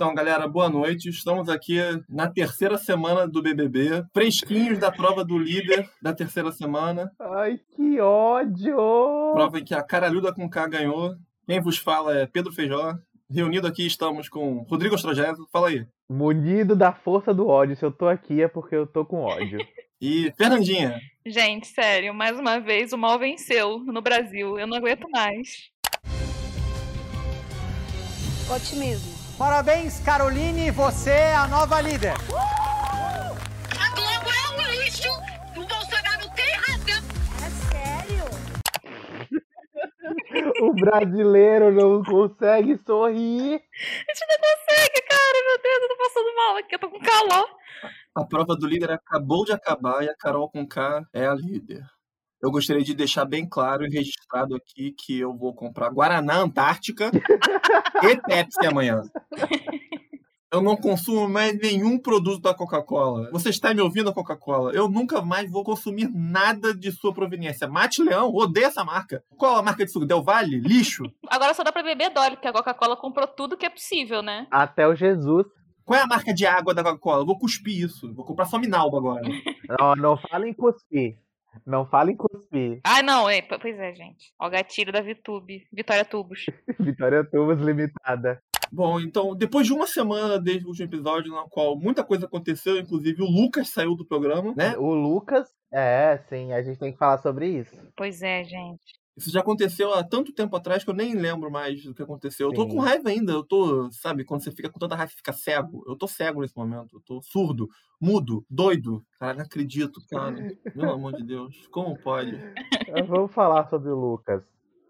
Então, galera, boa noite. Estamos aqui na terceira semana do BBB, fresquinhos da prova do líder da terceira semana. Ai, que ódio! Prova em que a Caralhuda com K ganhou. Quem vos fala é Pedro Feijó. Reunido aqui estamos com Rodrigo Ostrogésio. Fala aí. Munido da força do ódio. Se eu tô aqui é porque eu tô com ódio. E Fernandinha. Gente, sério, mais uma vez o mal venceu no Brasil. Eu não aguento mais. Otimismo. Parabéns, Caroline, você é a nova líder. A Globo é um lixo. O Bolsonaro tem razão. É sério? o brasileiro não consegue sorrir. A gente não consegue, cara. Meu Deus, eu tô passando mal aqui. Eu tô com calor. A prova do líder acabou de acabar e a Carol com K é a líder. Eu gostaria de deixar bem claro e registrado aqui que eu vou comprar Guaraná Antártica e Pepsi amanhã. Eu não consumo mais nenhum produto da Coca-Cola. Você está me ouvindo, Coca-Cola? Eu nunca mais vou consumir nada de sua proveniência. Mate Leão, odeio essa marca. Qual a marca de suco? Del Valle? Lixo? Agora só dá pra beber Dolly, porque a Coca-Cola comprou tudo que é possível, né? Até o Jesus. Qual é a marca de água da Coca-Cola? Eu vou cuspir isso. Vou comprar só Minalba agora. Não, não fala em cuspir. Não fala em cuspir. Ah, não, é, pois é, gente. Ó, o gatilho da Vitube. Vitória Tubos. Vitória Tubos Limitada. Bom, então, depois de uma semana desde o último episódio, na qual muita coisa aconteceu, inclusive o Lucas saiu do programa, né? O Lucas, é, sim, a gente tem que falar sobre isso. Pois é, gente. Isso já aconteceu há tanto tempo atrás que eu nem lembro mais do que aconteceu. Eu tô Sim. com raiva ainda. Eu tô, sabe, quando você fica com tanta raiva, você fica cego. Eu tô cego nesse momento. Eu tô surdo, mudo, doido. Cara, não acredito, cara. Pelo amor de Deus. Como pode? Vamos falar sobre o Lucas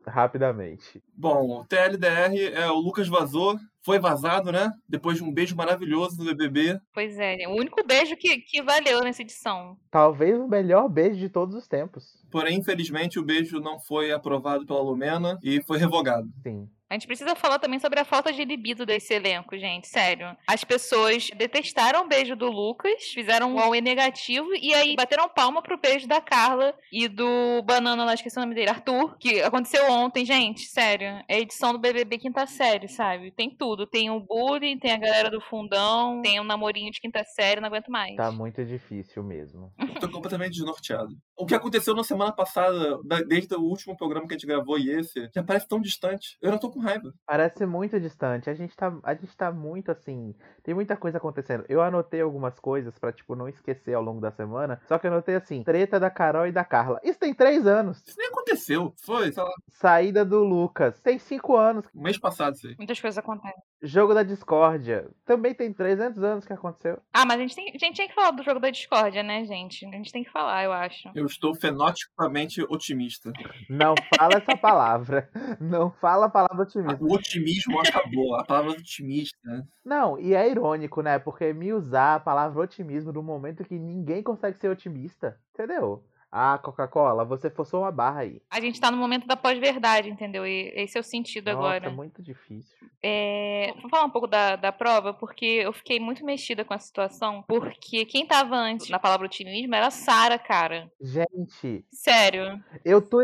rapidamente. Bom, o TLDR é o Lucas vazou. Foi vazado, né? Depois de um beijo maravilhoso no BBB. Pois é, o único beijo que, que valeu nessa edição. Talvez o melhor beijo de todos os tempos. Porém, infelizmente, o beijo não foi aprovado pela Lumena e foi revogado. Sim. A gente precisa falar também sobre a falta de libido desse elenco, gente. Sério. As pessoas detestaram o beijo do Lucas, fizeram um AUE negativo e aí bateram palma pro beijo da Carla e do Banana, lá esqueci o nome dele, Arthur, que aconteceu ontem, gente. Sério. É a edição do BBB quinta série, sabe? Tem tudo. Tem o bullying, tem a galera do fundão, tem o namorinho de quinta série, não aguento mais. Tá muito difícil mesmo. Tô completamente desnorteado. O que aconteceu na semana passada, da- desde o último programa que a gente gravou e esse, já parece tão distante. Eu não tô com raiva. Parece muito distante. A gente tá, a gente tá muito assim. Tem muita coisa acontecendo. Eu anotei algumas coisas pra, tipo, não esquecer ao longo da semana. Só que eu anotei assim: treta da Carol e da Carla. Isso tem três anos. Isso nem aconteceu. Foi, sei lá, Saída do Lucas. Tem cinco anos. um mês passado aí. Muitas coisas acontecem. Jogo da discórdia. Também tem 300 anos que aconteceu. Ah, mas a gente, tem, a gente tinha que falar do jogo da discórdia, né, gente? A gente tem que falar, eu acho. Eu estou fenotipamente otimista. Não fala essa palavra. Não fala a palavra otimista. O otimismo acabou. A palavra otimista. Não, e é irônico, né? Porque me usar a palavra otimismo no momento que ninguém consegue ser otimista. Entendeu? Ah, Coca-Cola, você forçou uma barra aí. A gente tá no momento da pós-verdade, entendeu? E esse é o sentido Nossa, agora. muito difícil. É, Vou falar um pouco da, da prova, porque eu fiquei muito mexida com a situação. Porque quem tava antes na palavra otimismo era a Sara, cara. Gente, Sério. eu tô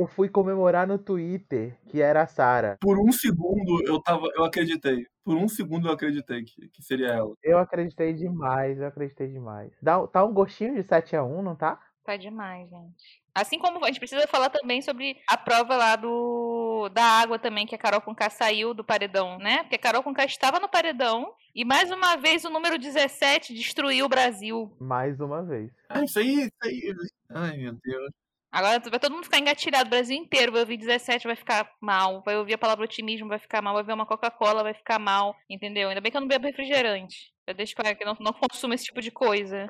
eu fui comemorar no Twitter que era a Sara. Por um segundo eu tava. Eu acreditei. Por um segundo eu acreditei que, que seria ela. Eu acreditei demais, eu acreditei demais. Dá, tá um gostinho de 7 a 1 não tá? Tá demais, gente. Assim como a gente precisa falar também sobre a prova lá do da água também, que a Carol Conká saiu do paredão, né? Porque a Carol Conká estava no paredão e mais uma vez o número 17 destruiu o Brasil. Mais uma vez. Ah, isso aí, isso aí. Ai, meu Deus. Agora vai todo mundo ficar engatilhado, o Brasil inteiro vai ouvir 17, vai ficar mal, vai ouvir a palavra otimismo, vai ficar mal, vai ver uma Coca-Cola, vai ficar mal, entendeu? Ainda bem que eu não bebo refrigerante. Eu deixo claro que não, não consumo esse tipo de coisa.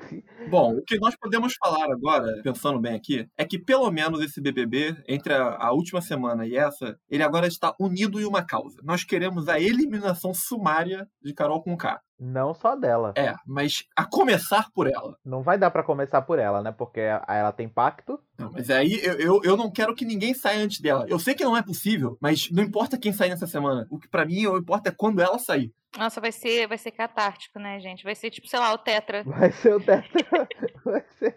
Bom, o que nós podemos falar agora, pensando bem aqui, é que pelo menos esse BBB, entre a, a última semana e essa, ele agora está unido em uma causa. Nós queremos a eliminação sumária de Carol com K. Não só dela. É, mas a começar por ela. Não vai dar pra começar por ela, né? Porque ela tem pacto. Não, mas aí eu, eu, eu não quero que ninguém saia antes dela. Eu sei que não é possível, mas não importa quem sair nessa semana. O que pra mim o importa é quando ela sair. Nossa, vai ser, vai ser catártico, né, gente? Vai ser tipo, sei lá, o Tetra. Vai ser o tetra. vai ser.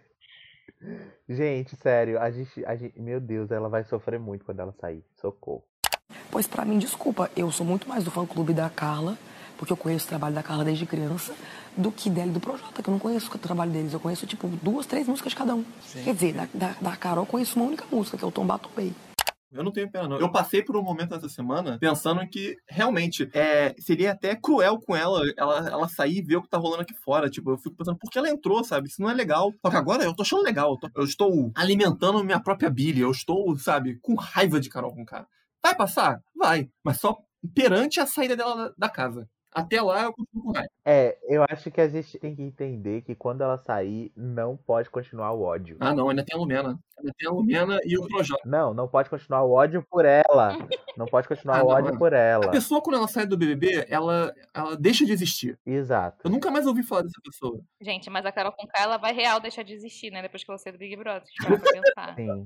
Gente, sério, a gente, a gente. Meu Deus, ela vai sofrer muito quando ela sair. Socorro. Pois pra mim, desculpa, eu sou muito mais do fã clube da Carla, porque eu conheço o trabalho da Carla desde criança, do que dela e do Projota, que eu não conheço o trabalho deles. Eu conheço, tipo, duas, três músicas de cada um. Quer dizer, da, da, da Carol eu conheço uma única música, que é o Tom Batoei. Eu não tenho pena, não. Eu passei por um momento essa semana pensando que realmente é, seria até cruel com ela, ela ela sair e ver o que tá rolando aqui fora. Tipo, eu fico pensando, por que ela entrou, sabe? Isso não é legal. Só que agora eu tô achando legal. Eu, tô- eu estou alimentando minha própria bilha. Eu estou, sabe, com raiva de Carol com cara. Vai passar? Vai. Mas só perante a saída dela da, da casa. Até lá eu continuo com raiva. É, eu acho que a gente tem que entender que quando ela sair, não pode continuar o ódio. Ah, não, ainda tem a Lumena. Ainda tem a Lumena e o Projota. Não, não pode continuar o ódio por ela. Não pode continuar Ah, o não, ódio é. por A ela. pessoa, quando ela sai do BBB, ela, ela deixa de existir. Exato. Eu nunca mais ouvi falar dessa pessoa. Gente, mas a Carol com K, ela vai real deixar de existir, né? Depois que ela sair do Big Brother. Pensar. Sim.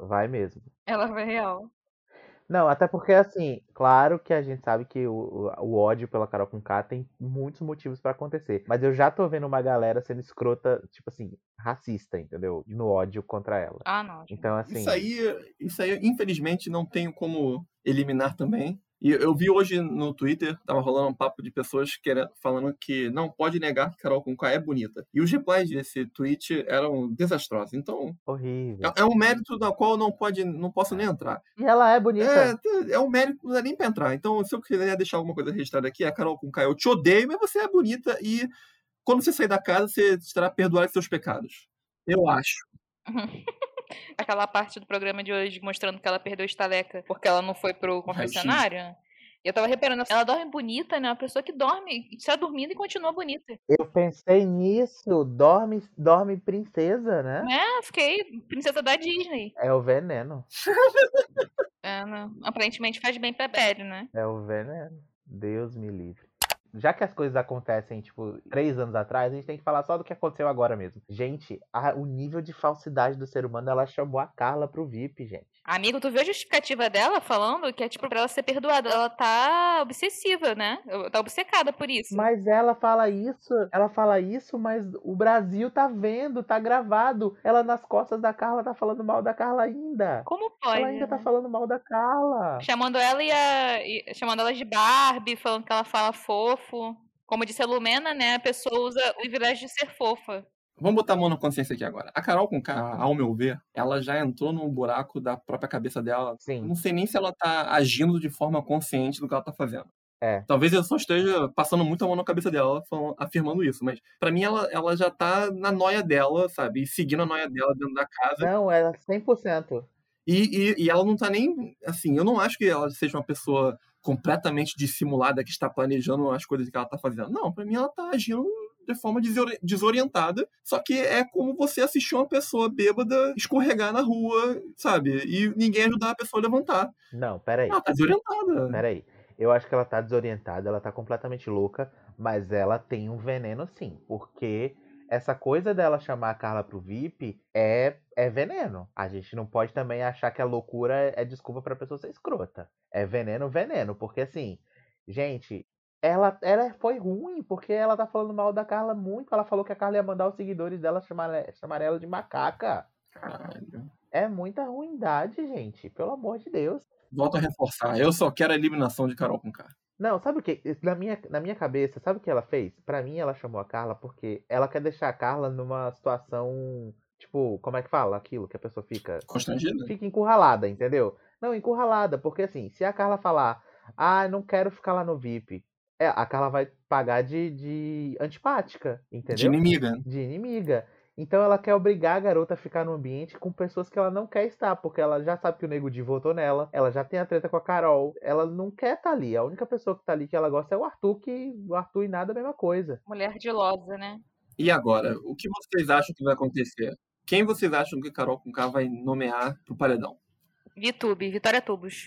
Vai mesmo. Ela vai real. Não, até porque, assim, claro que a gente sabe que o, o- ódio pela Carol com K tem muitos motivos pra acontecer. Mas eu já tô vendo uma galera sendo escrota, tipo assim, racista, entendeu? No ódio contra ela. Ah, não. Então, assim. Isso aí, isso aí, infelizmente, não tenho como eliminar também. E eu vi hoje no Twitter, tava rolando um papo de pessoas que era, falando que não pode negar que Carol Conká é bonita. E os replies desse tweet eram desastrosos. Então, Horrível. é, é um mérito da qual eu não, pode, não posso nem entrar. E ela é bonita. É, é um mérito que não dá nem pra entrar. Então, se eu quiser deixar alguma coisa registrada aqui, a Carol Conká, eu te odeio, mas você é bonita e quando você sair da casa, você estará perdoado de seus pecados. Eu acho. Aquela parte do programa de hoje mostrando que ela perdeu a estaleca porque ela não foi pro confessionário. E eu tava reparando, ela dorme bonita, né? Uma pessoa que dorme, está dormindo e continua bonita. Eu pensei nisso. Dorme, dorme princesa, né? É, fiquei princesa da Disney. É o veneno. É, não- aparentemente faz bem pra pele, né? É o veneno. Já que as coisas acontecem, tipo, três anos atrás, a gente tem que falar só do que aconteceu agora mesmo. Gente, a- o nível de falsidade do ser humano, ela chamou a Carla pro VIP, gente. Amigo, tu viu a justificativa dela falando que é tipo pra ela ser perdoada? Ela tá obsessiva, né? Tá obcecada por isso. Mas ela fala isso, ela fala isso, mas o Brasil tá vendo, tá gravado. Ela nas costas da Carla tá falando mal da Carla ainda. Como pode? ela ainda tá né? falando mal da Carla. Chamando ela e, a, e- chamando ela de Barbie, falando que ela fala fofo. Como disse a Lumena, né? A pessoa usa o privilégio de ser fofa. Vamos botar a mão na consciência aqui agora. A Carol com K, ao meu ver, ela já entrou num buraco da própria cabeça dela. Sim, não sei nem se ela tá agindo de forma consciente do que ela tá fazendo. É. Talvez eu só esteja passando muito a mão na cabeça dela, falando- afirmando isso. Mas pra mim, ela, ela já tá na noia dela, sabe? E seguindo a noia dela dentro da casa. não, é 100%. E, e, e ela não tá nem. Assim, eu não acho que ela seja uma pessoa completamente dissimulada que está planejando as coisas que ela tá fazendo. Não, pra mim ela tá agindo de forma desori- desorientada. Só que é como você assistir uma pessoa bêbada escorregar na rua, sabe? E ninguém ajudar a pessoa a levantar. Não, peraí. Ela tá desorientada. Peraí. Eu acho que ela tá desorientada, ela tá completamente louca, mas ela tem um veneno sim, porque essa coisa dela chamar a Carla pro VIP é, é veneno. A gente não pode também achar que a loucura é desculpa pra pessoa ser escrota. É veneno, veneno, porque assim, gente, ela, ela foi ruim, porque ela tá falando mal da Carla muito. Ela falou que a Carla ia mandar os seguidores dela chamar, chamar ela de macaca. Caralho. É muita ruindade, gente, pelo amor de Deus. Volto a reforçar. Eu só quero a eliminação de Carol com K. Não, sabe o que? Na minha, na minha cabeça, sabe o que ela fez? Pra mim, ela chamou a Carla porque ela quer deixar a Carla numa situação. Tipo, como é que fala aquilo que a pessoa fica? Constrangida? Fica encurralada, entendeu? Não, encurralada, porque assim, se a Carla falar, ah, não quero ficar lá no VIP, é, a Carla vai pagar de, de antipática, entendeu? De inimiga. de inimiga. Então ela quer obrigar a garota a ficar no ambiente com pessoas que ela não quer estar, porque ela já sabe que o Nego Di votou nela, ela já tem a treta com a Carol, ela não quer estar ali. A única pessoa que tá ali que ela gosta é o Arthur, que o Arthur e nada é a mesma coisa. Mulher de losa, né? E agora, o que vocês acham que vai acontecer? Quem vocês acham que Carol com K vai nomear pro paredão? Vitube, Vitória Tubos.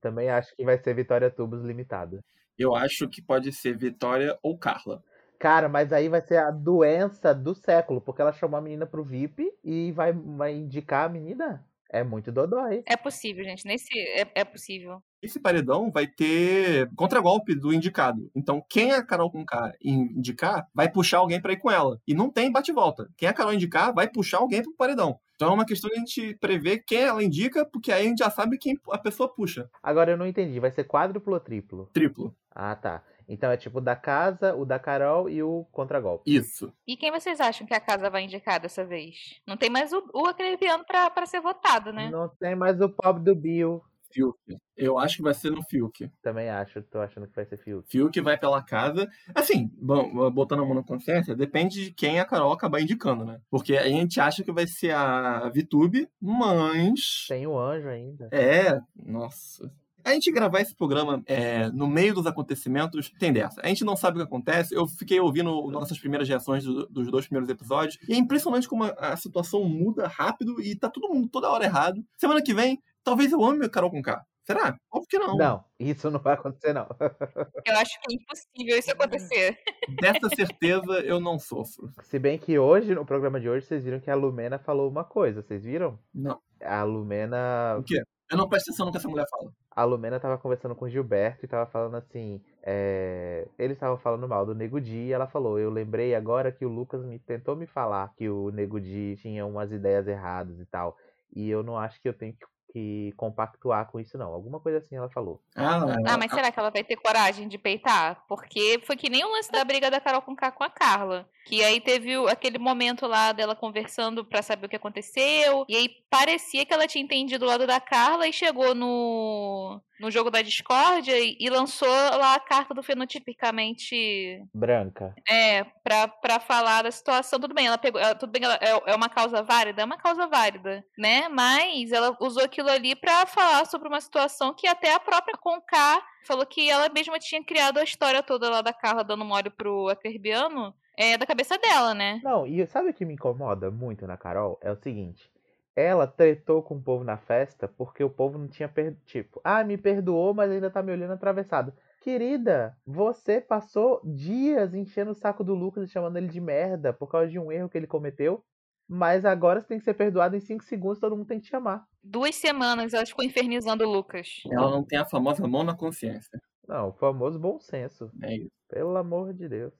Também acho que vai ser Vitória Tubos limitada. Eu acho que pode ser Vitória ou Carla. Cara, mas aí vai ser a doença do século, porque ela chamou a menina pro VIP e vai, vai indicar a menina. É muito dodói. É possível, gente. Nesse é, é possível. Esse paredão vai ter contragolpe do indicado. Então, quem a Carol com K indicar, vai puxar alguém pra ir com ela. E não tem bate-volta. Quem a Carol indicar, vai puxar alguém pro paredão. Então é uma questão de a gente prever quem ela indica, porque aí a gente já sabe quem a pessoa puxa. Agora eu não entendi, vai ser quádruplo ou triplo? Triplo. Ah, tá. Então é tipo o da casa, o da Carol e o contragolpe. Isso. E quem vocês acham que a casa vai indicar dessa vez? Não tem mais o, o Acreviano pra, pra ser votado, né? Não tem mais o pobre do Bill. Fiuk. Eu acho que vai ser no Fiuk. Também acho, tô achando que vai ser Fiuk. Fiuk vai pela casa. Assim, bom, botando a mão na consciência, depende de quem a Carol acabar indicando, né? Porque a gente acha que vai ser a Vitube, mas. Tem o anjo ainda. É, nossa. A gente gravar esse programa é, no meio dos acontecimentos tem dessa. A gente não sabe o que acontece. Eu fiquei ouvindo nossas primeiras reações do- dos dois primeiros episódios. E é impressionante como a, a situação muda rápido e tá todo mundo toda hora errado. Semana que vem, talvez eu ame Carol com K. Será? Óbvio que não. Não, isso não vai acontecer, não. Eu acho que é impossível isso acontecer. Dessa certeza eu não sofro. Se bem que hoje, no programa de hoje, vocês viram que a Lumena falou uma coisa, vocês viram? Não. A Lumena. O quê? Eu não presto atenção no que essa mulher fala. A Lumena tava conversando com o Gilberto e tava falando assim. é, Eles estavam falando mal do Nego Di e ela falou: Eu lembrei agora que o Lucas me tentou me falar que o Nego Di tinha umas ideias erradas e tal. E eu não acho que eu tenho que, que compactuar com isso, não. Alguma coisa assim ela falou. Ah, Ah, mas será que ela vai ter coragem de peitar? Porque foi que nem o lance da briga da Carol com K com a Carla. Que aí teve aquele momento lá dela conversando pra saber o que aconteceu. E aí parecia que ela tinha entendido o lado da Carla e chegou no, no jogo da discórdia e, e lançou lá a carta do fenotipicamente Branca. é, pra, pra falar da situação, tudo bem, ela pegou. ela- tudo bem, ela, é, é uma causa válida? É uma causa válida, né? Mas ela usou aquilo ali pra falar sobre uma situação que até a própria Conká falou que ela mesma tinha criado a história toda lá da Carla dando mole pro Acerbiano é, da cabeça dela, né? Não, e sabe o que me incomoda muito na Carol? É o seguinte. Ela tretou com o povo na festa porque o povo não tinha per... tipo, ah, me perdoou, mas ainda tá me olhando atravessado. Querida, você passou dias enchendo o saco do Lucas e chamando ele de merda por causa de um erro que ele cometeu, mas agora você tem que ser perdoado em 5 segundos, todo mundo tem que te chamar. Duas semanas ela ficou infernizando o Lucas. Ela não tem a famosa mão na consciência. Não, o famoso bom senso. É isso. Pelo amor de Deus.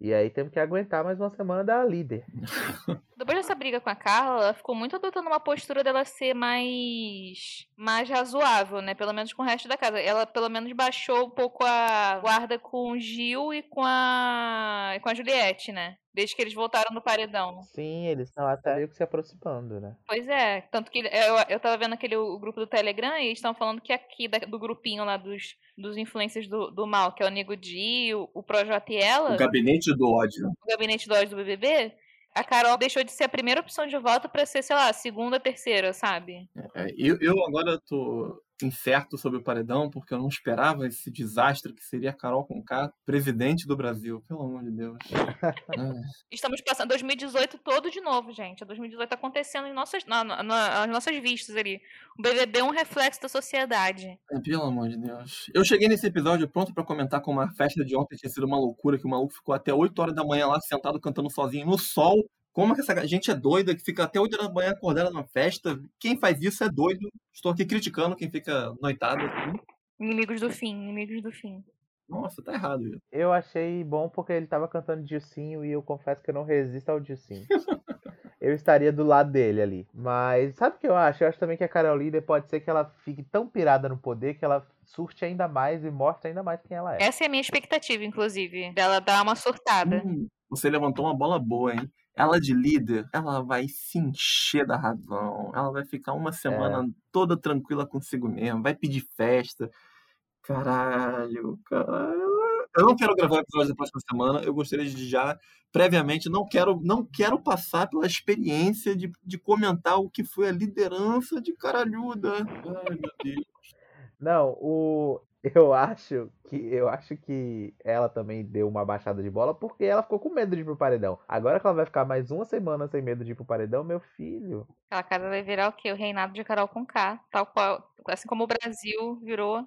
E aí temos que aguentar mais uma semana da líder. Depois dessa briga com a Carla, ela ficou muito adotando uma postura dela ser mais mais razoável, né? Pelo menos com o resto da casa. Ela pelo menos baixou um pouco a guarda com o Gil e com a e com a Juliette, né? Desde que eles voltaram do paredão. Sim, eles estão até meio que se aproximando, né? Pois é, tanto que eu, eu tava vendo aquele o grupo do Telegram e eles estão falando que aqui da- do grupinho lá dos, dos influencers do, do mal, que é o Nego Di, o, o Projota e ela, O gabinete do ódio. o gabinete do ódio do BBB, a Carol deixou de ser a primeira opção de voto pra ser, sei lá, a segunda, terceira, sabe? É, eu, eu agora tô incerto sobre o paredão, porque eu não esperava esse desastre que seria a Carol Conká, presidente do Brasil. Pelo amor de Deus. Ah, Estamos passando 2018 todo de novo, gente. A 2018 tá acontecendo em nossas, na, na- na- nas nossas vistas ali. O BBB é um reflexo da sociedade. é, pelo amor de Deus. Eu cheguei nesse episódio pronto pra comentar como a festa de ontem tinha sido uma loucura, que o maluco ficou até 8 horas da manhã lá sentado cantando sozinho no sol. Como que essa gente é doida que fica até 8 horas da manhã acordada na festa? Quem faz isso é doido. Estou aqui criticando quem fica noitado. assim. Inimigos do fim, inimigos do fim. Nossa, tá errado. Eu achei bom porque ele tava cantando Dilcinho e eu confesso que eu não resisto ao Dilcinho. eu estaria do lado dele ali. Mas sabe o que eu acho? Eu acho também que a Carol Líder pode ser que ela fique tão pirada no poder que ela surte ainda mais e mostre ainda mais quem ela é. Essa é a minha expectativa, inclusive, dela dar uma surtada. Hum, você levantou uma bola boa, hein? Ela de líder, ela vai se encher da razão. Ela vai ficar uma semana toda tranquila consigo mesma. Vai pedir festa. Caralho, caralho. Eu não quero gravar o episódio da próxima semana. Eu gostaria de já, previamente, não quero, não quero passar pela experiência de, de comentar o que foi a liderança de Caralhuda. Ai, meu Deus. Não, o eu acho que eu acho que ela também deu uma baixada de bola porque ela ficou com medo de ir pro paredão. Agora que ela vai ficar mais uma semana sem medo de ir pro paredão, meu filho. Aquela casa vai virar o quê? O reinado de Carol com K. Tal qual. Assim como o Brasil virou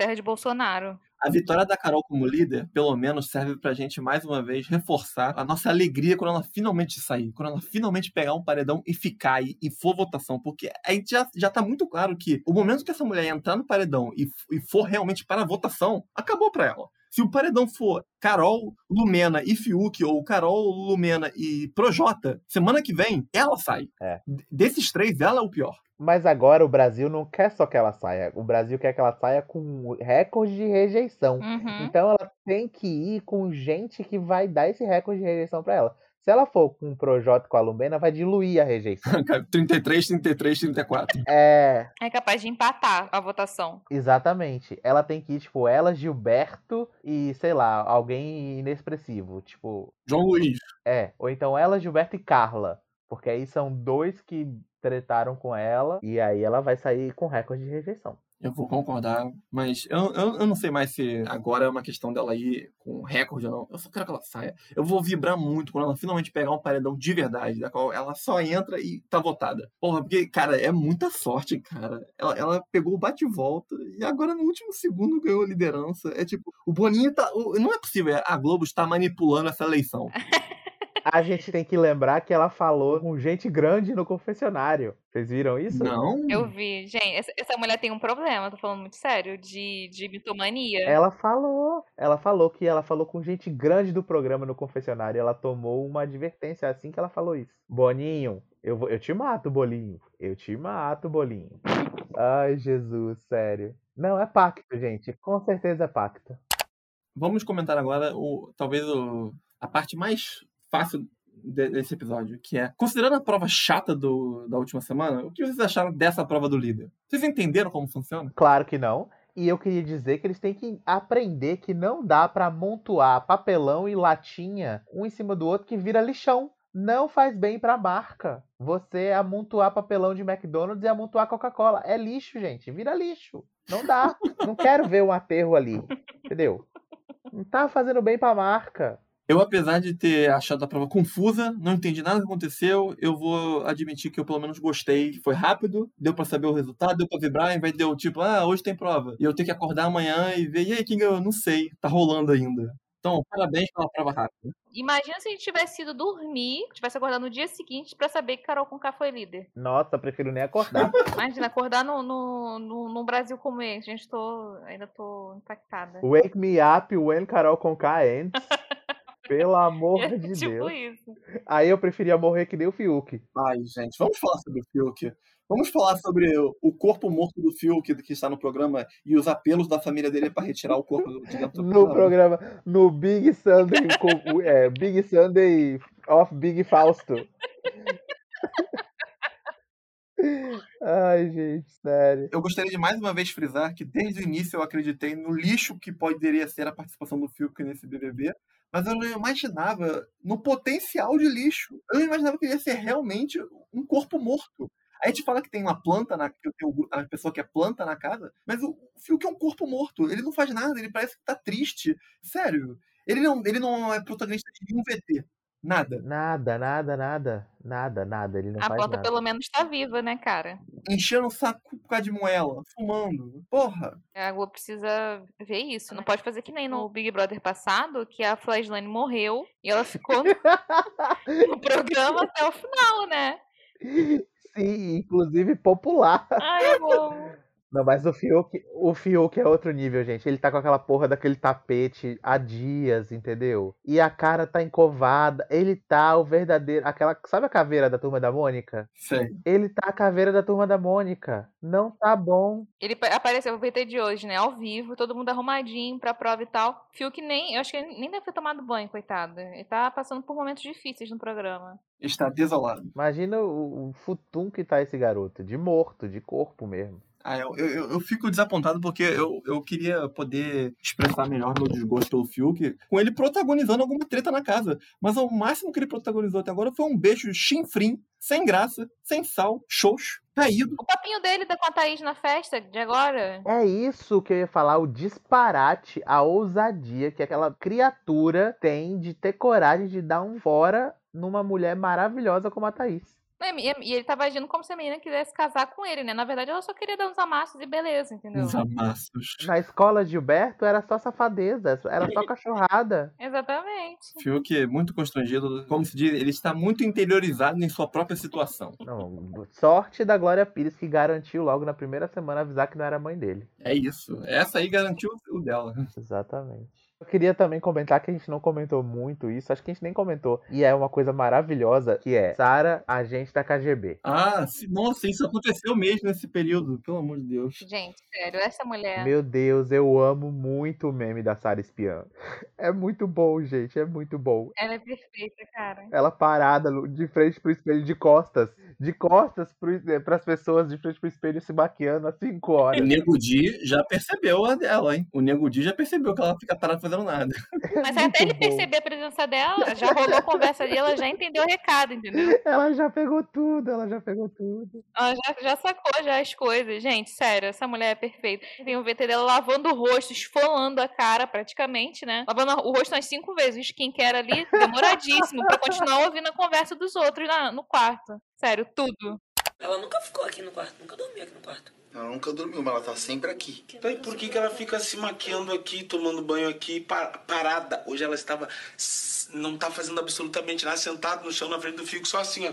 terra de Bolsonaro. A vitória da Carol como líder, pelo menos, serve pra gente mais uma vez reforçar a nossa alegria quando ela finalmente sair, quando ela finalmente pegar um paredão e ficar e, e for votação. Porque a gente já, já tá muito claro que o momento que essa mulher entrar no paredão e, e for realmente para a votação, acabou pra ela. Se o paredão for Carol, Lumena e Fiuk, ou Carol, Lumena e Projota, semana que vem, ela sai. É. Desses três, ela é o pior. Mas agora o Brasil não quer só que ela saia. O Brasil quer que ela saia com recorde de rejeição. Uhum. Então ela tem que ir com gente que vai dar esse recorde de rejeição pra ela. Se ela for com o Projota e com a Lumena, vai diluir a rejeição. 33, 33, 34. é, É capaz de empatar a votação. exatamente. Ela tem que ir, tipo, ela, Gilberto e, sei lá, alguém inexpressivo. Tipo, João Luiz. é. Ou então ela, Gilberto e Carla. Porque aí são dois que tretaram com ela. E aí ela vai sair com recorde de rejeição. Eu vou concordar, mas eu, eu, eu não sei mais se agora é uma questão dela ir com recorde ou não. Eu só quero que ela saia. Eu vou vibrar muito quando ela finalmente pegar um paredão de verdade, da qual ela só entra e tá votada. Porra, porque, cara, é muita sorte, cara. Ela, ela pegou o bate-volta e agora no último segundo ganhou a liderança. É tipo, o Boninho tá. o- Não é possível, a Globo está manipulando essa eleição. A gente tem que lembrar que ela falou com gente grande no confessionário. Vocês viram isso? Não. Eu vi. Gente, essa, essa mulher tem um problema, tô falando muito sério, de, de mitomania. Ela falou. Ela falou que ela falou com gente grande do programa no confessionário. Ela tomou uma advertência assim que ela falou isso. Boninho, eu, vou, eu te mato, Bolinho. Eu te mato, Bolinho. Ai, Jesus, sério. Não, é pacto, gente. Com certeza é pacto. Vamos comentar agora o talvez o, a parte mais fácil de- desse episódio, que é considerando a prova chata do, da última semana, o que vocês acharam dessa prova do líder? Vocês entenderam como funciona? Claro que não. E eu queria dizer que eles têm que aprender que não dá pra amontoar papelão e latinha um em cima do outro que vira lixão. Não faz bem pra marca. Você amontoar papelão de McDonald's e amontoar Coca-Cola. É lixo, gente. Vira lixo. Não dá. Não quero ver um aterro ali. Entendeu? Não tá fazendo bem pra marca. Eu, apesar de ter achado a prova confusa, não entendi nada que aconteceu, eu vou admitir que eu pelo menos gostei. Foi rápido, deu pra saber o resultado, deu pra vibrar, em vez de deu tipo, ah, hoje tem prova. E eu tenho que acordar amanhã e ver, e aí, quem ganhou? Não sei, tá rolando ainda. Então, parabéns pela prova rápida. Imagina se a gente tivesse ido dormir, tivesse acordado no dia seguinte pra saber que Carol Conká foi líder. Nossa, prefiro nem acordar. Imagina, acordar no, no, no, num Brasil como esse. Gente, tô, ainda tô impactada. Wake me up when Carol Conká ends. Pelo amor de tipo Deus. isso. Aí eu preferia morrer que nem o Fiuk. Ai, gente, vamos falar sobre o Fiuk. Vamos falar sobre o- corpo morto do Fiuk que está no programa e os apelos da família dele para retirar o corpo de dentro do No programa, no Big Sunday, é, Big Sunday of Big Fausto. Ai, gente, sério. Eu gostaria de mais uma vez frisar que desde o início eu acreditei no lixo que poderia ser a participação do Fiuk nesse BBB, mas eu não imaginava no potencial de lixo. Eu não imaginava que ia ser realmente um corpo morto. A gente fala que tem uma planta, na, que tem a pessoa que é planta na casa, mas o Fiuk é um corpo morto. Ele não faz nada, ele parece que tá triste. Sério. Ele não, ele não é protagonista de nenhum VT. Nada. Nada, nada, nada. Nada, nada. Ele não A faz planta nada. pelo menos tá viva, né, cara? Enchendo o saco por causa de moela, fumando. Porra. A Globo precisa ver isso. Não pode fazer que nem no Big Brother passado, que a Flaslane morreu e ela ficou no, no programa até o final, né? Sim, inclusive popular. Ai, eu amo. Não, mas o Fiuk, o Fiuk é outro nível, gente. Ele tá com aquela porra daquele tapete há dias, entendeu? E a cara tá encovada. Ele tá o verdadeiro. Aquela. Sabe a caveira da turma da Mônica? Sei. Ele tá a caveira da turma da Mônica. Não tá bom. Ele pa- apareceu no VT de hoje, né? Ao vivo, todo mundo arrumadinho pra prova e tal. Fiuk nem. Eu acho que ele nem deve ter tomado banho, coitado. Ele tá passando por momentos difíceis no programa. Está desolado. Imagina o, o futum que tá esse garoto. De morto, de corpo mesmo. Ah, eu, eu, eu fico desapontado porque eu, eu queria poder expressar melhor meu desgosto pelo Fiuk com ele protagonizando alguma treta na casa. Mas o máximo que ele protagonizou até agora foi um beijo chinfrim, sem graça, sem sal, xoxo, caído. O papinho dele da com a Thaís na festa de agora. É isso que eu ia falar, o disparate, a ousadia que aquela criatura tem de ter coragem de dar um fora numa mulher maravilhosa como a Thaís. E ele tava agindo como se a menina quisesse casar com ele, né? Na verdade, ela só queria dar uns amassos e beleza, entendeu? Os amassos. Na escola de Gilberto era só safadeza, era só cachorrada. Exatamente. Fiuk é muito constrangido, como se diz, ele está muito interiorizado em sua própria situação. Não, sorte da Glória Pires que garantiu logo na primeira semana avisar que não era mãe dele. É isso. Essa aí garantiu o dela. Exatamente. Eu queria também comentar que a gente não comentou muito isso, acho que a gente nem comentou. E é uma coisa maravilhosa, que é Sara, agente da KGB. Ah, se- nossa, isso aconteceu mesmo nesse período, pelo amor de Deus. Gente, sério, essa mulher. Meu Deus, eu amo muito o meme da Sara espiã. É muito bom, gente, é muito bom. Ela é perfeita, cara. Ela parada de frente pro espelho, de costas, de costas para as pessoas, de frente pro espelho se maquiando há cinco E o horas. Nego Di já percebeu a dela, hein? O Nego Di já percebeu que ela fica parada fazendo nada. Mas até ele bom. perceber a presença dela, já rolou a conversa ali, ela já entendeu o recado, entendeu? Ela já pegou tudo, ela já pegou tudo. Ela já, já sacou já as coisas. Gente, sério, essa mulher é perfeita. Tem o VT dela lavando o rosto, esfolando a cara praticamente, né? Lavando o rosto umas cinco vezes. O skincare ali, demoradíssimo, pra continuar ouvindo a conversa dos outros na- no quarto. Sério, tudo. Ela nunca ficou aqui no quarto, nunca dormiu aqui no quarto. Ela nunca dormiu, mas ela tá sempre aqui. Tá, e por que, que ela fica se maquiando aqui, tomando banho aqui, pa- parada? Hoje ela estava. não tá fazendo absolutamente nada, sentada no chão na frente do fico, só assim, ó.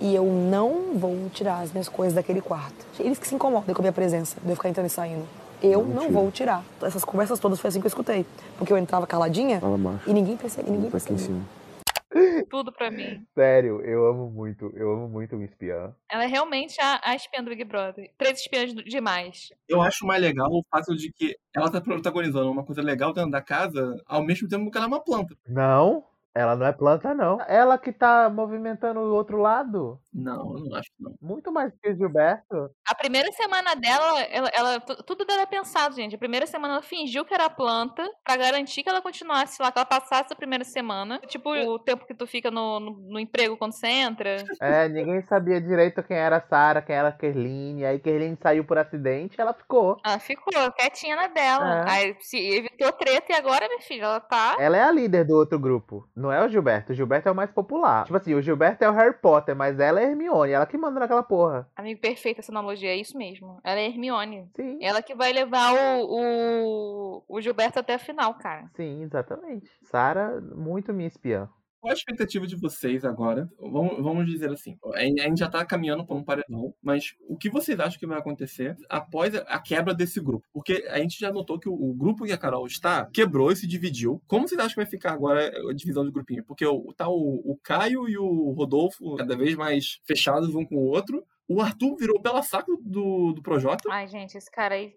E eu não vou tirar as minhas coisas daquele quarto. Eles que se incomodam com a minha presença, de eu ficar entrando e saindo. Eu não, vou tirar. Essas conversas todas foi assim que eu escutei. Porque eu entrava caladinha e ninguém percebia, ninguém percebia. Tudo pra mim. Sério, eu amo muito, eu amo muito o espiã. Ela é realmente a, a espiã do Big Brother. Três espiãs demais. Eu acho mais legal o fato de que ela tá protagonizando uma coisa legal dentro da casa, ao mesmo tempo que ela é uma planta. Não, ela não é planta, não. Ela que tá movimentando o outro lado. Não, eu não acho que não. Muito mais que o Gilberto. A primeira semana dela, ela, ela- tu- tudo dela é pensado, gente. A primeira semana ela fingiu que era planta pra garantir que ela continuasse lá, que ela passasse a primeira semana. Tipo o tempo que tu fica no, no, no emprego quando você entra. É, ninguém sabia direito quem era a Sarah, quem era a Kerline. Aí Kerline saiu por acidente ela ficou. Ela ficou quietinha na dela. É. Aí se evitou treta e agora, minha filha, ela tá. Ela é a líder do outro grupo. Não é o Gilberto. O Gilberto é o mais popular. Tipo assim, o Gilberto é o Harry Potter, mas ela é a Hermione. Ela que manda naquela porra. Amigo, perfeita essa analogia, é isso mesmo. Ela é Hermione. Sim. Ela que vai levar o, o, o Gilberto até a final, cara. Sim, exatamente. Sarah, muito minha espiã. Qual a expectativa de vocês agora? Vamos, vamos dizer assim, a gente já tá caminhando por um paredão, mas o que vocês acham que vai acontecer após a- quebra desse grupo? Porque a gente já notou que o, o grupo que a Carol está quebrou e se dividiu. Como vocês acham que vai ficar agora a divisão de grupinho? Porque o, tá o, o Caio e o Rodolfo cada vez mais fechados um com o outro. O Arthur virou pela saco do, do Projota. Ai, gente, esse cara aí,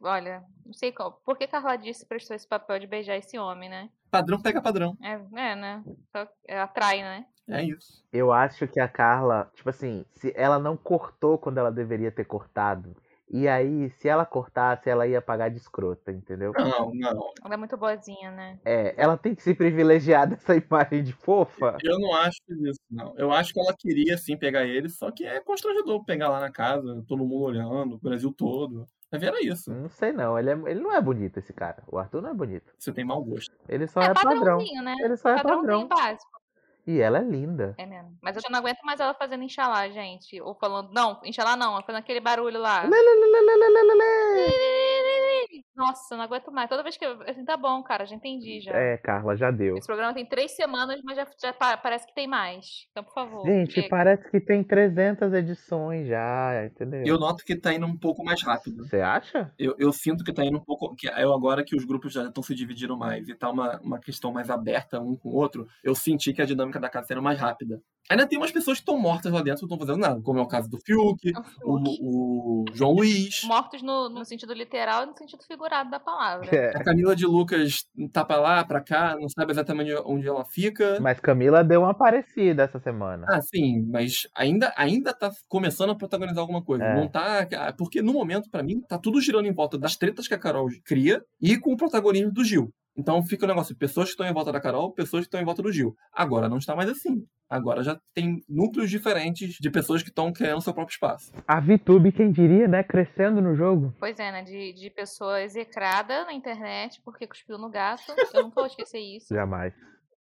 olha, não sei qual. Por que Carla disse prestou esse papel de beijar esse homem, né? Padrão pega padrão. É, é né? Só, é, atrai, né? É isso. Eu acho que a Carla, tipo assim, se ela não cortou quando ela deveria ter cortado. E aí, se ela cortasse, ela ia pagar de escrota, entendeu? Não, não. Ela é muito boazinha, né? É, ela tem que se privilegiar dessa imagem de fofa. Eu não acho isso, não. Eu acho que ela queria sim pegar ele, só que é constrangedor pegar lá na casa, todo mundo olhando, o Brasil todo. Mas era isso. Não sei não, ele, é- ele não é bonito esse cara. O Arthur não é bonito. Você tem mau gosto. Ele só é, padrão. padrãozinho, né? Ele só é padrão. básico. E ela é linda. É mesmo. Mas eu já não aguento mais ela fazendo enxalá, gente. Ou falando, não, enxalá não, fazendo aquele barulho lá. Nossa, não aguento mais. Toda vez que eu. Assim, tá bom, cara, já entendi já. É, Carla, já deu. Esse programa tem três semanas, mas já, já pa- parece que tem mais. Então, por favor. Gente, chega. parece que tem 300 edições já, entendeu? Eu noto que tá indo um pouco mais rápido. Você acha? Eu, eu sinto que tá indo um pouco. Que eu agora que os grupos já estão se dividindo mais e tá uma, uma questão mais aberta um com o outro, eu senti que a dinâmica da casa sendo mais rápida. Ainda tem umas pessoas que estão mortas lá dentro que não estão fazendo nada, como é o caso do Fiuk, o, o João Luiz. Mortos no, no sentido literal e no sentido figurado da palavra. É. A Camila de Lucas tá pra lá, pra cá, não sabe exatamente onde ela fica. Mas Camila deu uma parecida essa semana. Ah, sim, mas ainda, ainda tá começando a protagonizar alguma coisa. É. Não tá. Porque no momento, pra mim, tá tudo girando em volta das tretas que a Carol cria e com o protagonismo do Gil. Então fica o negócio, pessoas que estão em volta da Carol, pessoas que estão em volta do Gil. Agora não está mais assim. Agora já tem núcleos diferentes de pessoas que estão criando seu próprio espaço. A VTube, quem diria, né? Crescendo no jogo. Pois é, né? De, de pessoa execrada na internet porque cuspiu no gato. Eu nunca vou esquecer isso. Jamais.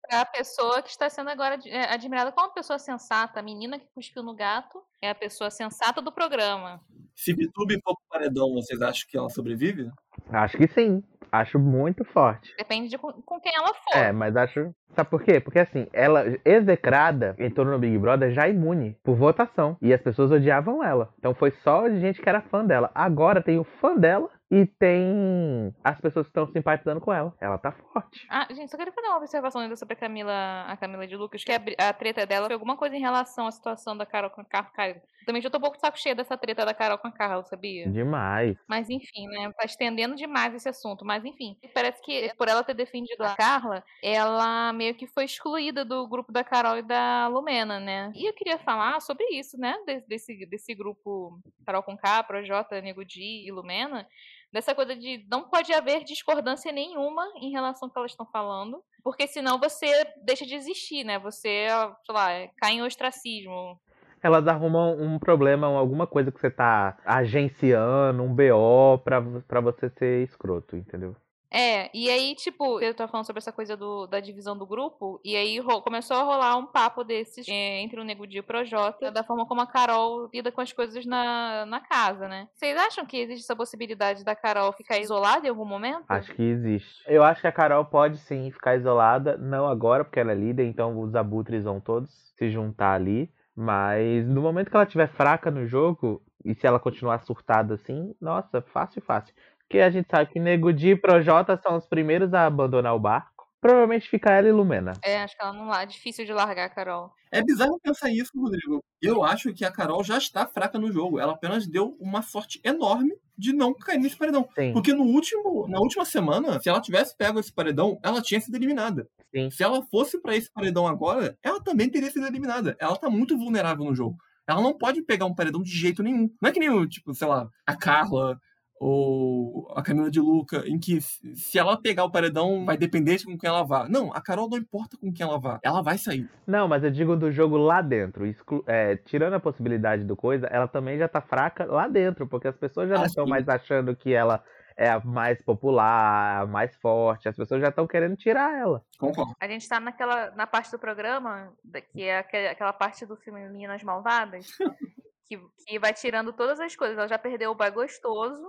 Pra pessoa que está sendo agora é, admirada como uma pessoa sensata. A menina que cuspiu no gato é a pessoa sensata do programa. Se VTube for pro paredão, vocês acham que ela sobrevive? Acho que sim. Acho muito forte. Depende de com, com quem ela for. É, mas acho. Sabe por quê? Porque assim, ela execrada entrou no Big Brother já imune por votação. E as pessoas odiavam ela. Então foi só gente que era fã dela. Agora tem o fã dela E tem as pessoas que estão simpatizando com ela. Ela tá forte. Ah, gente, só queria fazer uma observação ainda sobre a Camila, a Camila de Lucas, que a, a treta dela foi alguma coisa em relação à situação da Carol com a Carla. Cara, também já tô um pouco de saco cheio dessa treta da Carol com a Carla, sabia? Demais. Mas enfim, né? Tá estendendo demais esse assunto. Mas enfim, parece que por ela ter defendido a Carla, ela meio que foi excluída do grupo da Carol e da Lumena, né? E eu queria falar sobre isso, né? Desse, desse, desse grupo Carol com K, Projota, Nego Di e Lumena. Dessa coisa de não pode haver discordância nenhuma em relação ao que elas estão falando. Porque senão você deixa de existir, né? Você, sei lá, cai em ostracismo. Elas arrumam um problema, alguma coisa que você tá agenciando, um BO pra, pra você ser escroto, entendeu? É, e aí, tipo, eu tava falando sobre essa coisa do, da divisão do grupo, e aí começou a rolar um papo desses é, entre o Nego Di e o Projota, da forma como a Carol lida com as coisas na, na casa, né? Vocês acham que existe essa possibilidade da Carol ficar isolada em algum momento? Acho que existe. Eu acho que a Carol pode sim ficar isolada, não agora, porque ela é líder, então os abutres vão todos se juntar ali. Mas no momento que ela estiver fraca no jogo, e se ela continuar surtada assim, nossa, fácil, fácil. Porque a gente sabe que Nego Di e Projota são os primeiros a abandonar o barco. Provavelmente fica ela e Lumena. É, acho que ela não é difícil de largar a Carol. É bizarro pensar isso, Rodrigo. Eu acho que a Carol já está fraca no jogo. Ela apenas deu uma sorte enorme de não cair nesse paredão. Sim. Porque no último, na última semana, se ela tivesse pego esse paredão, ela tinha sido eliminada. Sim. Se ela fosse pra esse paredão agora, ela também teria sido eliminada. Ela tá muito vulnerável no jogo. Ela não pode pegar um paredão de jeito nenhum. Não é que nem, o, tipo, sei lá, a Carla ou a Camila de Luca, em que se ela pegar o paredão, vai depender de com quem ela vá. Não, a Carol não importa com quem ela vá. Ela vai sair. Não, mas eu digo do jogo lá dentro. exclu- é, tirando a possibilidade do coisa, ela também já tá fraca lá dentro, porque as pessoas já não Ah, estão sim. mais achando que ela é a mais popular, a mais forte. As pessoas já estão querendo tirar ela. Concordo. A gente tá naquela, na parte do programa, da- que é aque- aquela parte do filme Meninas Malvadas, que, que vai tirando todas as coisas. Ela já perdeu o bai gostoso,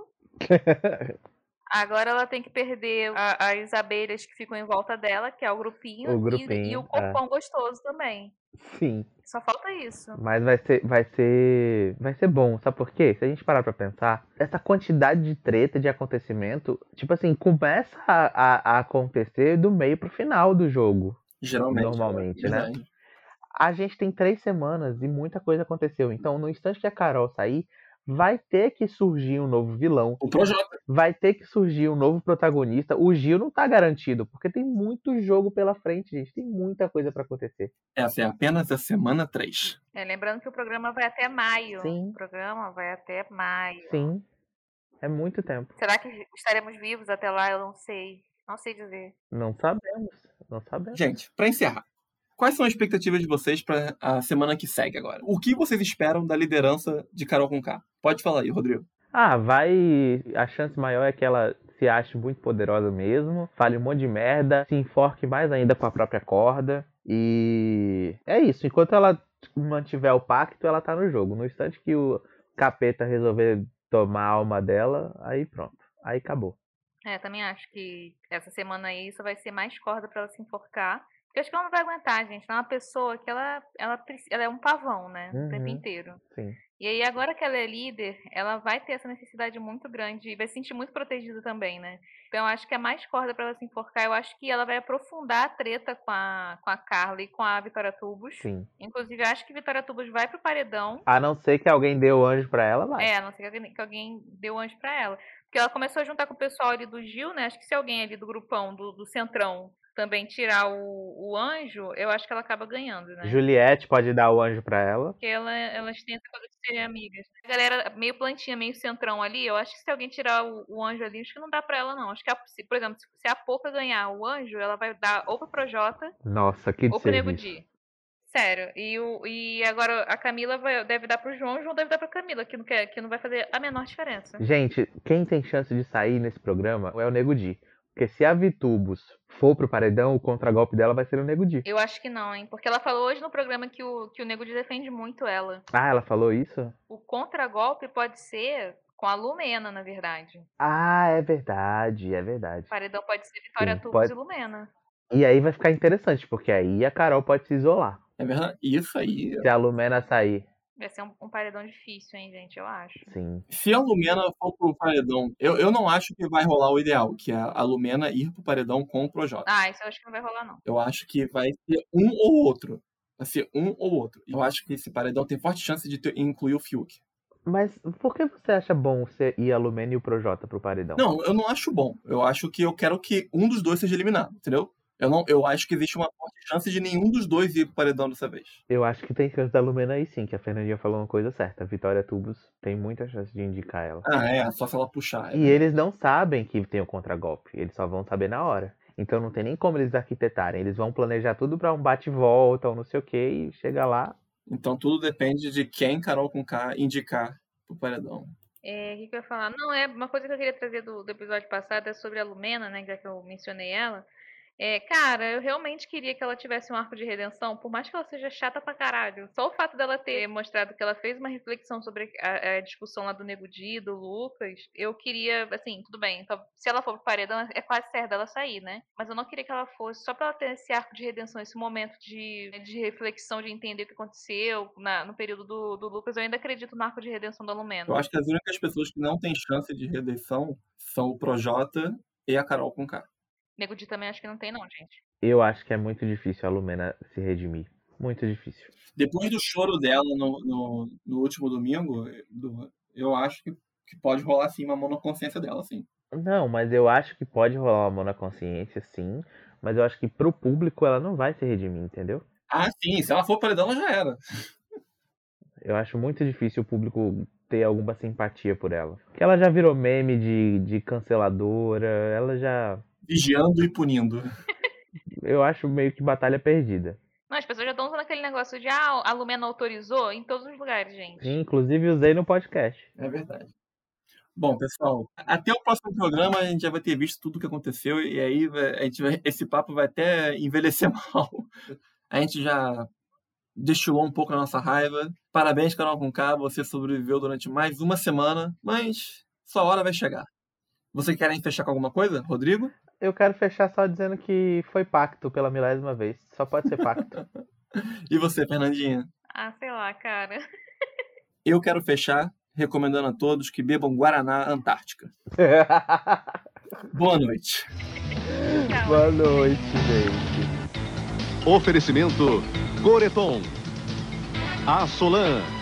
Agora ela tem que perder a- as abelhas que ficam em volta dela, que é o grupinho, O e- e, grupinho, o é. corpão gostoso também. Sim. Só falta isso. Mas vai ser, vai ser, vai ser bom, sabe por quê? Se a gente parar pra pensar, essa quantidade de treta, de acontecimento, tipo assim, começa a, a- a acontecer do meio pro final do jogo. Geralmente. Normalmente, é né? verdade. A gente tem três semanas e muita coisa aconteceu. Então, no instante que a Carol sair, vai ter que surgir um novo vilão. O Projota. Vai ter que surgir um novo protagonista. O Gil não tá garantido, porque tem muito jogo pela frente, gente. Tem muita coisa pra acontecer. Essa é apenas a semana 3. É, lembrando que o programa vai até maio. Sim. O programa vai até maio. Sim. É muito tempo. Será que estaremos vivos até lá? Eu não sei. Não sei dizer. Não sabemos. Não sabemos. Gente, pra encerrar, quais são as expectativas de vocês pra a semana que segue agora? O que vocês esperam da liderança de Carol com K? Pode falar aí, Rodrigo. Ah, vai. A chance maior é que ela se ache muito poderosa mesmo, fale um monte de merda, se enforque mais ainda com a própria corda. E é isso. Enquanto ela mantiver o pacto, ela tá no jogo. No instante que o capeta resolver tomar a alma dela, aí pronto. Aí acabou. É, também acho que essa semana aí só vai ser mais corda pra ela se enforcar. Eu acho que ela não vai aguentar, gente. Ela é uma pessoa que ela, ela, ela é um pavão, né? O tempo Uhum. inteiro. Sim. E aí, agora que ela é líder, ela vai ter essa necessidade muito grande e vai se sentir muito protegida também, né? Então, eu acho que é mais corda pra ela se enforcar. Eu acho que ela vai aprofundar a treta com a, com a Carla e com a Vitória Tubos. Sim. Inclusive, eu acho que Vitória Tubos vai pro paredão. A não ser que alguém o anjo pra ela, vai. É, a não ser que alguém, que alguém deu anjo pra ela. Porque ela começou a juntar com o pessoal ali do Gil, né? Acho que se alguém ali do grupão, do, do Centrão, também tirar o, o anjo, eu acho que ela acaba ganhando, né? Juliette pode dar o anjo pra ela. Porque ela, elas têm essa coisa de ser amigas. A galera meio plantinha, meio centrão ali, eu acho que se alguém tirar o, o anjo ali, acho que não dá pra ela, não. Acho que, a, se, por exemplo, se, a Poca ganhar o anjo, ela vai dar ou pro Projota Nossa, que ou pro Nego. Di. Sério. E, o, e agora a Camila vai- deve dar pro João, o João deve dar pra Camila, que não, quer, que não vai fazer a menor diferença. Gente, quem tem chance de sair nesse programa é o Nego Di. Porque se a Vitubos for pro paredão, o contragolpe dela vai ser o Nego Di. Eu acho que não, hein? Porque ela falou hoje no programa que o, que o Nego Di defende muito ela. Ah, ela falou isso? O contragolpe pode ser com a Lumena, na verdade. Ah, é verdade, é verdade. O paredão pode ser Vitória Sim, Tubos pode- e Lumena. E aí vai ficar interessante, porque aí a Carol pode se isolar. É verdade. Isso aí. Se a Lumena sair. Vai ser um, um paredão difícil, hein, gente? Eu acho. Sim. Se a Lumena for pro paredão, eu, eu não acho que vai rolar o ideal, que é a Lumena ir pro paredão com o Projota. Ah, isso eu acho que não vai rolar, não. Eu acho que vai ser um ou outro. Vai ser um ou outro. Eu acho que esse paredão tem forte chance de ter- incluir o Fiuk. Mas por que você acha bom você ir a Lumena e o Projota pro paredão? Não, eu não acho bom. Eu acho que eu quero que um dos dois seja eliminado, entendeu? Eu, não, eu acho que existe uma forte chance de nenhum dos dois ir pro paredão dessa vez. Eu acho que tem chance da Lumena aí sim, que a Fernandinha falou uma coisa certa. A Vitória Tubos tem muita chance de indicar ela. Ah, é, só se ela puxar. E eles não sabem que tem o contragolpe, eles só vão saber na hora. Então não tem nem como eles arquitetarem. Eles vão planejar tudo pra um bate e volta ou não sei o que e chega lá. Então tudo depende de quem Carol com K indicar pro paredão. É, o que, que eu ia falar? Não, é uma coisa que eu queria trazer do, do episódio passado é sobre a Lumena, né? Já que eu mencionei ela. É, cara, eu realmente queria que ela tivesse um arco de redenção, por mais que ela seja chata pra caralho. Só o fato dela ter mostrado que ela fez uma reflexão sobre a, a discussão lá do Nego Di, do Lucas, eu queria, assim, tudo bem. Então, se ela for pro paredão, é quase certo dela sair, né? Mas eu não queria que ela fosse só pra ela ter esse arco de redenção, esse momento de, de reflexão, de entender o que aconteceu na- no período do, do Lucas. Eu ainda acredito no arco de redenção da Lumena. Eu acho que as únicas pessoas que não têm chance de redenção são o Projota e a Carol com K. Nego Di também acho que não tem, não, gente. Eu acho que é muito difícil a Lumena se redimir. Muito difícil. Depois do choro dela no, no, no último domingo, do- eu acho que, que pode rolar sim uma mão na consciência dela, sim. Não, mas eu acho que pode rolar uma mão na consciência, sim. Mas eu acho que pro público ela não vai se redimir, entendeu? Ah, sim, se ela for paredão, ela já era. Eu acho muito difícil o público ter alguma simpatia por ela. Porque ela já virou meme de, de canceladora, ela já. Vigiando e punindo. Eu acho meio que batalha perdida. Não, as pessoas já estão usando aquele negócio de ah, a Lumena autorizou em todos os lugares, gente. Sim, inclusive usei no podcast. É verdade. Bom, pessoal, até o próximo programa a gente já vai ter visto tudo o que aconteceu e aí a gente vai- esse papo vai até envelhecer mal. A gente já destilou um pouco a nossa raiva. Parabéns, Canal com K, você sobreviveu durante mais uma semana, mas sua hora vai chegar. Vocês querem fechar com alguma coisa, Rodrigo? Eu quero fechar só dizendo que foi pacto pela milésima vez. Só pode ser pacto. E você, Fernandinha? Ah, sei lá, cara. Eu quero fechar recomendando a todos que bebam Guaraná Antártica. Boa noite. Boa noite, gente. Oferecimento Coreton. A Solan.